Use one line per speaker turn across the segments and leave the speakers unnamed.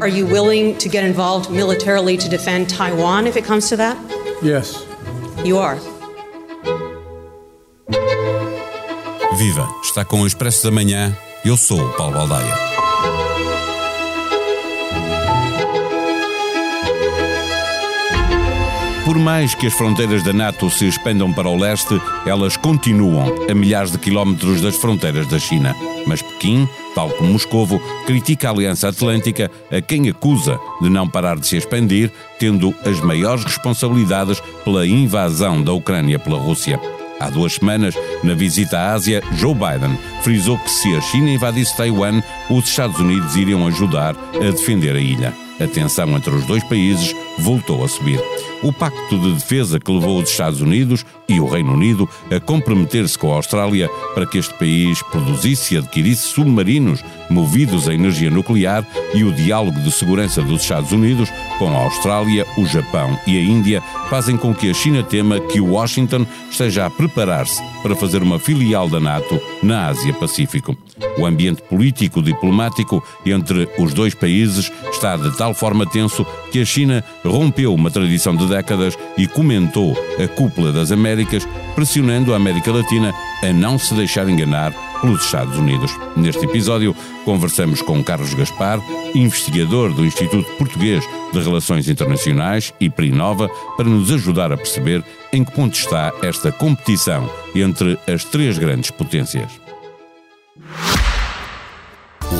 Are you willing to get involved militarily to defend Taiwan if it comes to that?
Yes.
You are.
Viva! Está com o Expresso da Manhã. Eu sou o Paulo Baldaia. Por mais que as fronteiras da NATO se expandam para o leste, elas continuam a milhares de quilómetros das fronteiras da China. Mas Pequim, tal como Moscovo, critica a Aliança Atlântica, a quem acusa de não parar de se expandir, tendo as maiores responsabilidades pela invasão da Ucrânia pela Rússia. Há duas semanas, na visita à Ásia, Joe Biden frisou que se a China invadisse Taiwan, os Estados Unidos iriam ajudar a defender a ilha. A tensão entre os dois países voltou a subir o pacto de defesa que levou os Estados Unidos e o Reino Unido a comprometer-se com a Austrália para que este país produzisse e adquirisse submarinos movidos a energia nuclear e o diálogo de segurança dos Estados Unidos com a Austrália, o Japão e a Índia fazem com que a China tema que Washington esteja a preparar-se para fazer uma filial da NATO na Ásia-Pacífico. O ambiente político-diplomático entre os dois países está de tal forma tenso que a China rompeu uma tradição de décadas e comentou a cúpula das Américas, pressionando a América Latina a não se deixar enganar pelos Estados Unidos. Neste episódio, conversamos com Carlos Gaspar, investigador do Instituto Português de Relações Internacionais, e Prinova, para nos ajudar a perceber em que ponto está esta competição entre as três grandes potências.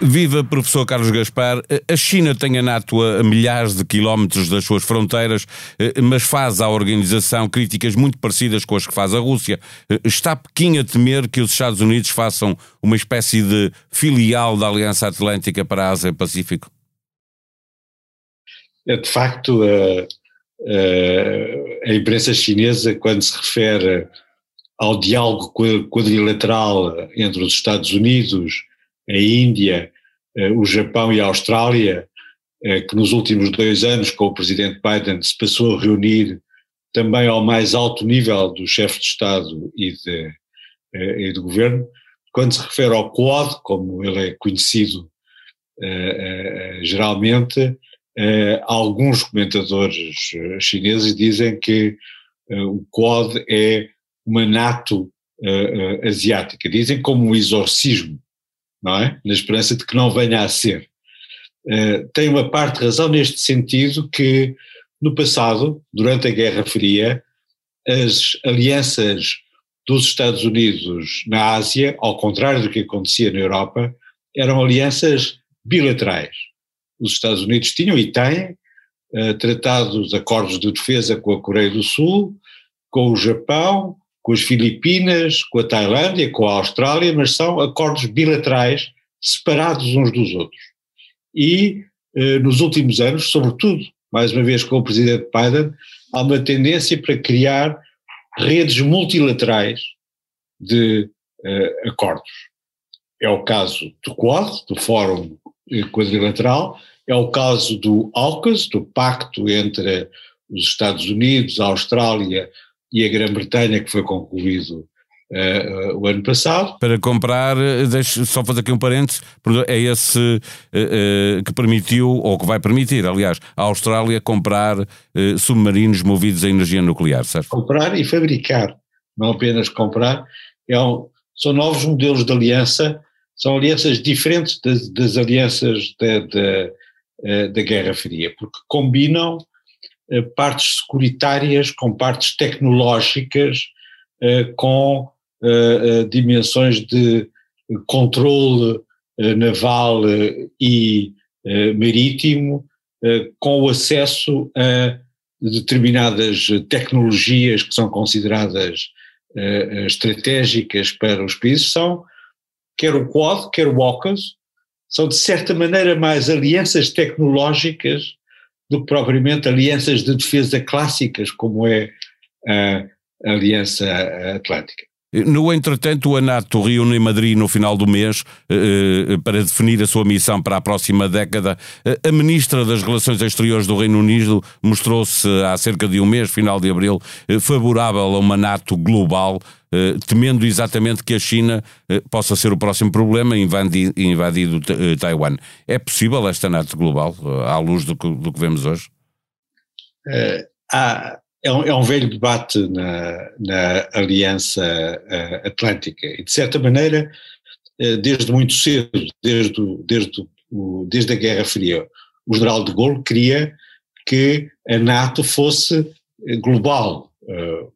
Viva professor Carlos Gaspar. A China tem a NATO a milhares de quilómetros das suas fronteiras, eh, mas faz à organização críticas muito parecidas com as que faz a Rússia. Eh, está Pequim a temer que os Estados Unidos façam uma espécie de filial da Aliança Atlântica para a Ásia-Pacífico?
É, de facto, a, a imprensa chinesa, quando se refere ao diálogo quadrilateral entre os Estados Unidos, a Índia, eh, o Japão e a Austrália, eh, que nos últimos dois anos, com o presidente Biden, se passou a reunir também ao mais alto nível do chefe de Estado e de, eh, e de governo. Quando se refere ao Quad, como ele é conhecido geralmente, alguns comentadores chineses dizem que o Quad é uma NATO asiática. Dizem como um exorcismo não é? Na esperança de que não venha a ser. Uh, tem uma parte de razão neste sentido que, no passado, durante a Guerra Fria, as alianças dos Estados Unidos na Ásia, ao contrário do que acontecia na Europa, eram alianças bilaterais. Os Estados Unidos tinham e têm uh, tratados, acordos de defesa com a Coreia do Sul, com o Japão, com as Filipinas, com a Tailândia, com a Austrália, mas são acordos bilaterais separados uns dos outros. E eh, nos últimos anos, sobretudo, mais uma vez com o presidente Biden, há uma tendência para criar redes multilaterais de eh, acordos. É o caso do Quad, do Fórum Quadrilateral, é o caso do AUKUS, do pacto entre os Estados Unidos, a Austrália, e a Grã-Bretanha, que foi concluído uh, uh, o ano passado.
Para comprar, eh, deixe só fazer aqui um parênteses, é esse uh, que permitiu, ou que vai permitir, aliás, a Austrália comprar submarinos movidos a energia nuclear, certo?
Comprar e fabricar, não apenas comprar, é um, são novos modelos de aliança, são alianças diferentes das, das alianças da, da, da Guerra Fria, porque combinam eh, partes securitárias com partes tecnológicas, eh, com eh, dimensões de controle naval e marítimo, com o acesso a determinadas tecnologias que são consideradas estratégicas para os países, são, quer o Quad, quer o AUKUS, são de certa maneira mais alianças tecnológicas do que propriamente alianças de defesa clássicas, como é a Aliança Atlântica.
No entretanto, a NATO reúne em Madrid no final do mês eh, eh, para definir a sua missão para a próxima década. A ministra das Relações Exteriores do Reino Unido mostrou-se há cerca de um mês, final de abril, favorável a uma NATO global, temendo exatamente que a China possa ser o próximo problema invadido, invadido Taiwan. É possível esta NATO global, à luz do que, do que vemos hoje?
Há, é um, é um velho debate na, na Aliança Atlântica e, de certa maneira, desde muito cedo, desde, desde, desde a Guerra Fria, o general de Gaulle queria que a NATO fosse global,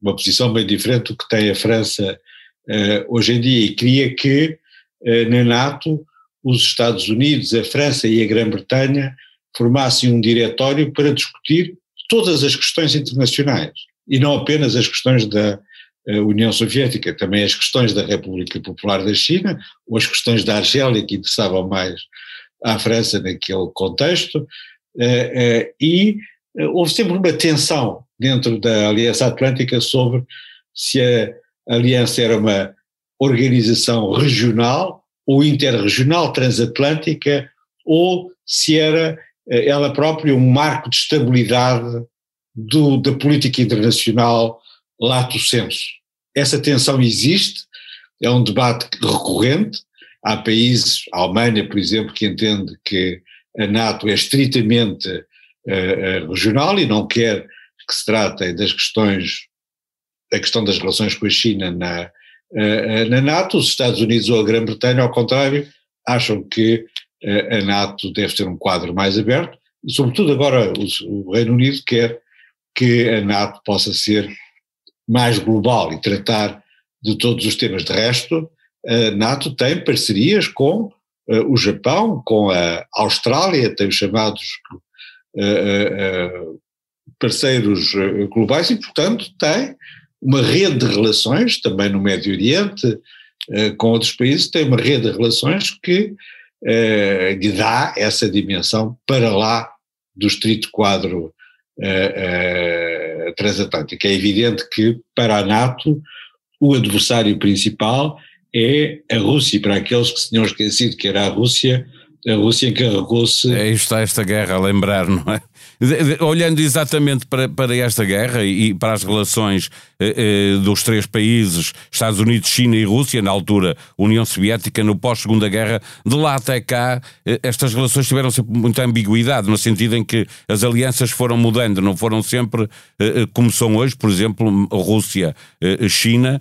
uma posição bem diferente do que tem a França hoje em dia, e queria que na NATO os Estados Unidos, a França e a Grã-Bretanha formassem um diretório para discutir todas as questões internacionais e não apenas as questões da União Soviética, também as questões da República Popular da China ou as questões da Argélia que interessavam mais à França naquele contexto e houve sempre uma tensão dentro da Aliança Atlântica sobre se a aliança era uma organização regional ou interregional transatlântica ou se era eh, ela própria um marco de estabilidade do, da política internacional lato senso. Essa tensão existe, é um debate recorrente. Há países, a Alemanha, por exemplo, que entende que a NATO é estritamente regional e não quer que se tratem das questões, a questão das relações com a China na, uh, na NATO. Os Estados Unidos ou a Grã-Bretanha, ao contrário, acham que a NATO deve ter um quadro mais aberto, e sobretudo agora o Reino Unido quer que a NATO possa ser mais global e tratar de todos os temas. De resto, a NATO tem parcerias com o Japão, com a Austrália, tem os chamados parceiros globais e, portanto, tem uma rede de relações, também no Médio Oriente, com outros países, tem uma rede de relações que eh, lhe dá essa dimensão para lá do estrito quadro eh, eh, transatlântico. É evidente que para a NATO o adversário principal é a Rússia, para aqueles que se tinham esquecido que era a Rússia, a Rússia encarregou-se.
É, está esta guerra a lembrar, não é? Olhando exatamente para, para esta guerra e para as relações eh, eh, dos três países, Estados Unidos, China e Rússia, na altura União Soviética, no pós-Segunda Guerra, de lá até cá, eh, estas relações tiveram sempre muita ambiguidade, no sentido em que as alianças foram mudando, não foram sempre eh, eh como são hoje, por exemplo, Rússia, eh, China,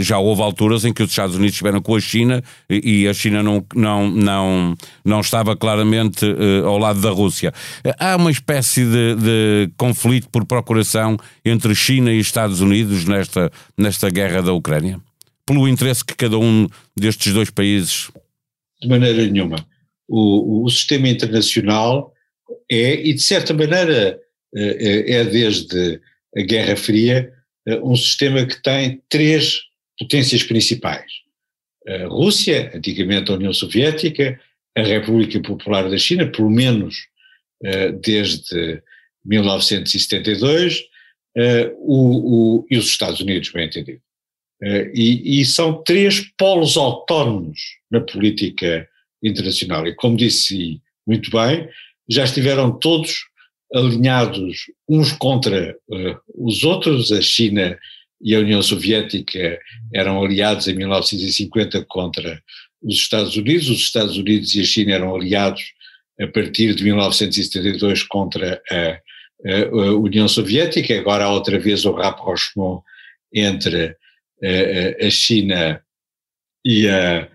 já houve alturas em que os Estados Unidos estiveram com a China e a China não, não, não, não estava claramente ao lado da Rússia. Há uma espécie de, de, conflito por procuração entre China e Estados Unidos nesta, nesta guerra da Ucrânia? Pelo interesse que cada um destes dois países.
De maneira nenhuma. O, o sistema internacional é, e de certa maneira é, é desde a Guerra Fria, eh, um sistema que tem três potências principais. A Rússia, antigamente a União Soviética, a República Popular da China, pelo menos eh, desde 1972, eh, o, o, e os Estados Unidos, bem entendido. Eh, e, e, são três polos autónomos na política internacional. E como disse muito bem, já estiveram todos alinhados uns contra uh, os outros, a China e a União Soviética eram aliados em 1950 contra os Estados Unidos, os Estados Unidos e a China eram aliados a partir de 1972 contra a, a, União Soviética, agora há outra vez o rapprochement entre a, a China e a,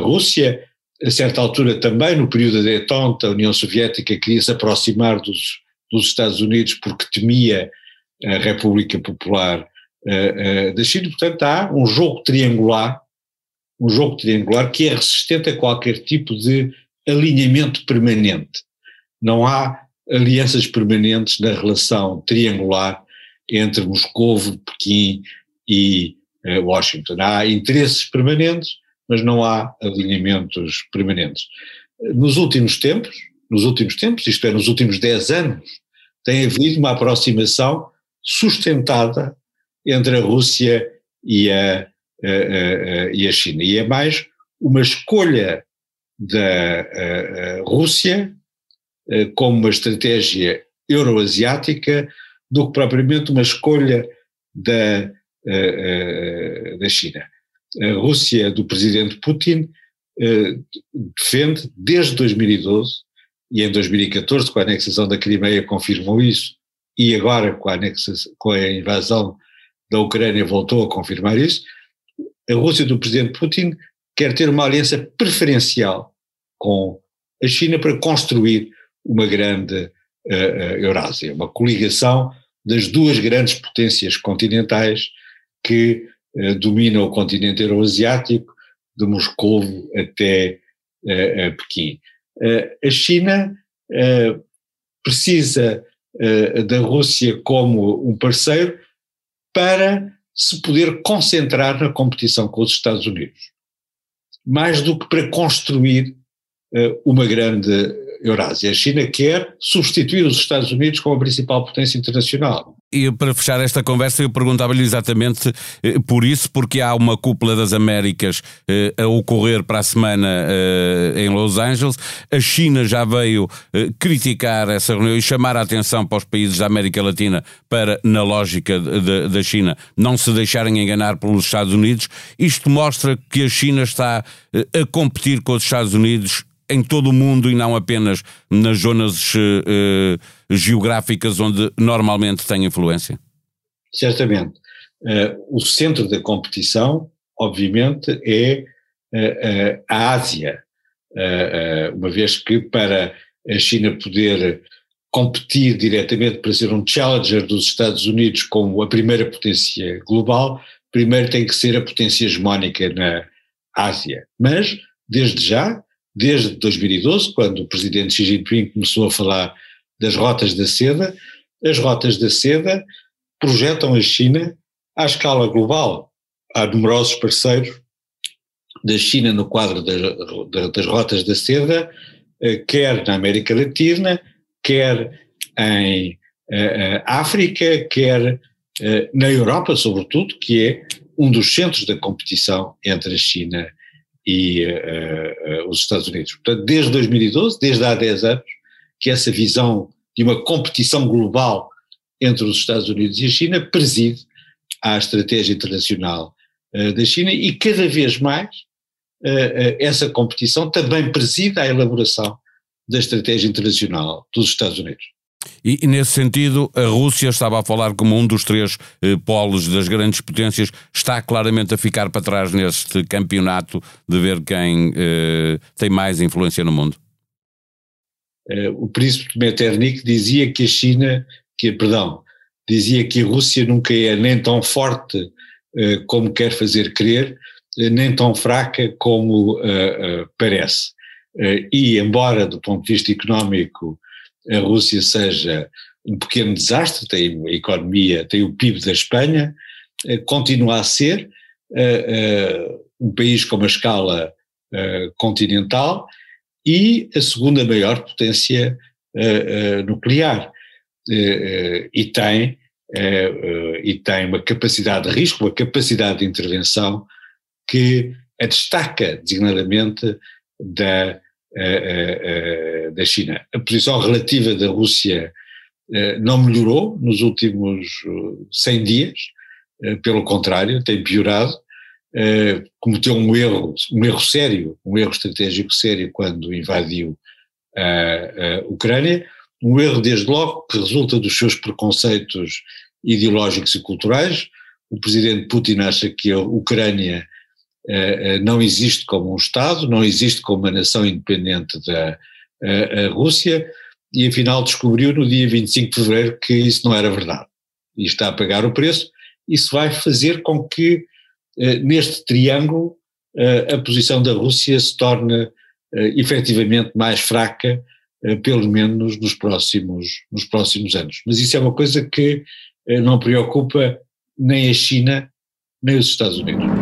Rússia. A certa altura também, no período da détente, a União Soviética queria se aproximar dos, dos Estados Unidos porque temia a República Popular da China, portanto há um jogo triangular, um jogo triangular que é resistente a qualquer tipo de alinhamento permanente. Não há alianças permanentes na relação triangular entre Moscou, Pequim e uh, Washington. Há interesses permanentes, mas não há alinhamentos permanentes. Nos últimos tempos, nos últimos tempos, isto é, nos últimos 10 anos, tem havido uma aproximação sustentada entre a Rússia e a, e a China. E é mais uma escolha da Rússia como uma estratégia euroasiática do que propriamente uma escolha da, da China. A Rússia do presidente Putin defende desde 2012 e em 2014 com a anexação da Crimeia confirmou isso e agora com a, anexação, com a invasão da Ucrânia voltou a confirmar isso, a Rússia do presidente Putin quer ter uma aliança preferencial com a China para construir uma grande uh, uh, Eurásia, uma coligação das duas grandes potências continentais que uh, dominam o continente euroasiático, de Moscou até Pequim. a China precisa da Rússia como um parceiro para se poder concentrar na competição com os Estados Unidos, mais do que para construir uh, uma grande Eurásia. A China quer substituir os Estados Unidos como a principal potência internacional.
E para fechar esta conversa, eu perguntava-lhe exatamente eh, por isso, porque há uma cúpula das Américas eh, a ocorrer para a semana eh, em Los Angeles. A China já veio criticar essa reunião e chamar a atenção para os países da América Latina para, na lógica da China, não se deixarem enganar pelos Estados Unidos. Isto mostra que a China está a competir com os Estados Unidos em todo o mundo e não apenas nas zonas uh, geográficas onde normalmente tem influência?
Certamente. Uh, o centro da competição, obviamente, é uh, a Ásia, uma vez que para a China poder competir diretamente para ser um challenger dos Estados Unidos como a primeira potência global, primeiro tem que ser a potência hegemónica na Ásia. Mas, desde já, desde 2012, quando o presidente Xi Jinping começou a falar das rotas da seda, as rotas da seda projetam a China à escala global. Há numerosos parceiros da China no quadro das, das rotas da seda, eh, quer na América Latina, quer em eh, eh, África, quer na Europa, sobretudo, que é um dos centros da competição entre a China e uh, uh, os Estados Unidos. Portanto, desde 2012, desde há 10 anos, que essa visão de uma competição global entre os Estados Unidos e a China preside à estratégia internacional uh, da China e cada vez mais essa competição também preside à elaboração da estratégia internacional dos Estados Unidos.
E, e, nesse sentido, a Rússia estava a falar como um dos três eh, polos das grandes potências, está claramente a ficar para trás neste campeonato de ver quem eh, tem mais influência no mundo.
Eh, o príncipe Metternich dizia que a China, que, perdão, dizia que a Rússia nunca é nem tão forte eh, como quer fazer crer, eh, nem tão fraca como parece. e embora do ponto de vista económico a Rússia seja um pequeno desastre, tem a economia, tem o PIB da Espanha, eh, continua a ser uh, uh, um país com uma escala continental e a segunda maior potência nuclear. e tem e tem uma capacidade de risco, uma capacidade de intervenção que a destaca designadamente da da China. A posição relativa da Rússia não melhorou nos últimos 100 dias, pelo contrário, tem piorado, cometeu um erro, um erro sério, um erro estratégico sério quando invadiu a, Ucrânia, um erro desde logo que resulta dos seus preconceitos ideológicos e culturais. O presidente Putin acha que a Ucrânia eh, eh, não existe como um Estado, não existe como uma nação independente da Rússia, e afinal descobriu no dia 25 de fevereiro que isso não era verdade. E está a pagar o preço. Isso vai fazer com que, eh, neste triângulo, a posição da Rússia se torne efetivamente mais fraca, pelo menos nos próximos, nos próximos anos. Mas isso é uma coisa que não preocupa nem a China, nem os Estados Unidos.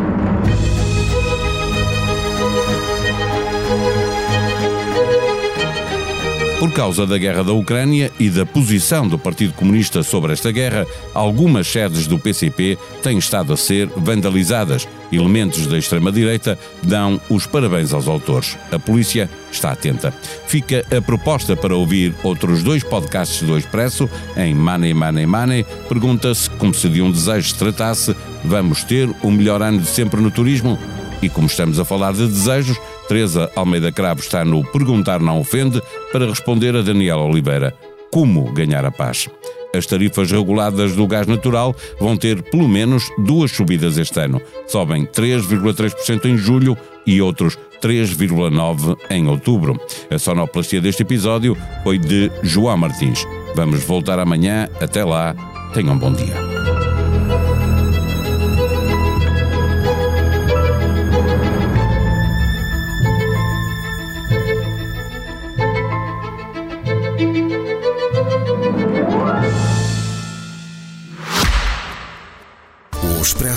Por causa da guerra da Ucrânia e da posição do Partido Comunista sobre esta guerra, algumas sedes do PCP têm estado a ser vandalizadas. Elementos da extrema-direita dão os parabéns aos autores. A polícia está atenta. Fica a proposta para ouvir outros dois podcasts do Expresso em Money Money Money. Pergunta-se como se de um desejo se tratasse: vamos ter o melhor ano de sempre no turismo? E como estamos a falar de desejos, Teresa Almeida Cravo está no Perguntar Não Ofende para responder a Daniela Oliveira. Como ganhar a paz? As tarifas reguladas do gás natural vão ter pelo menos duas subidas este ano. Sobem 3,3% em julho e outros 3,9% em outubro. A sonoplastia deste episódio foi de João Martins. Vamos voltar amanhã. Até lá. Tenham um bom dia.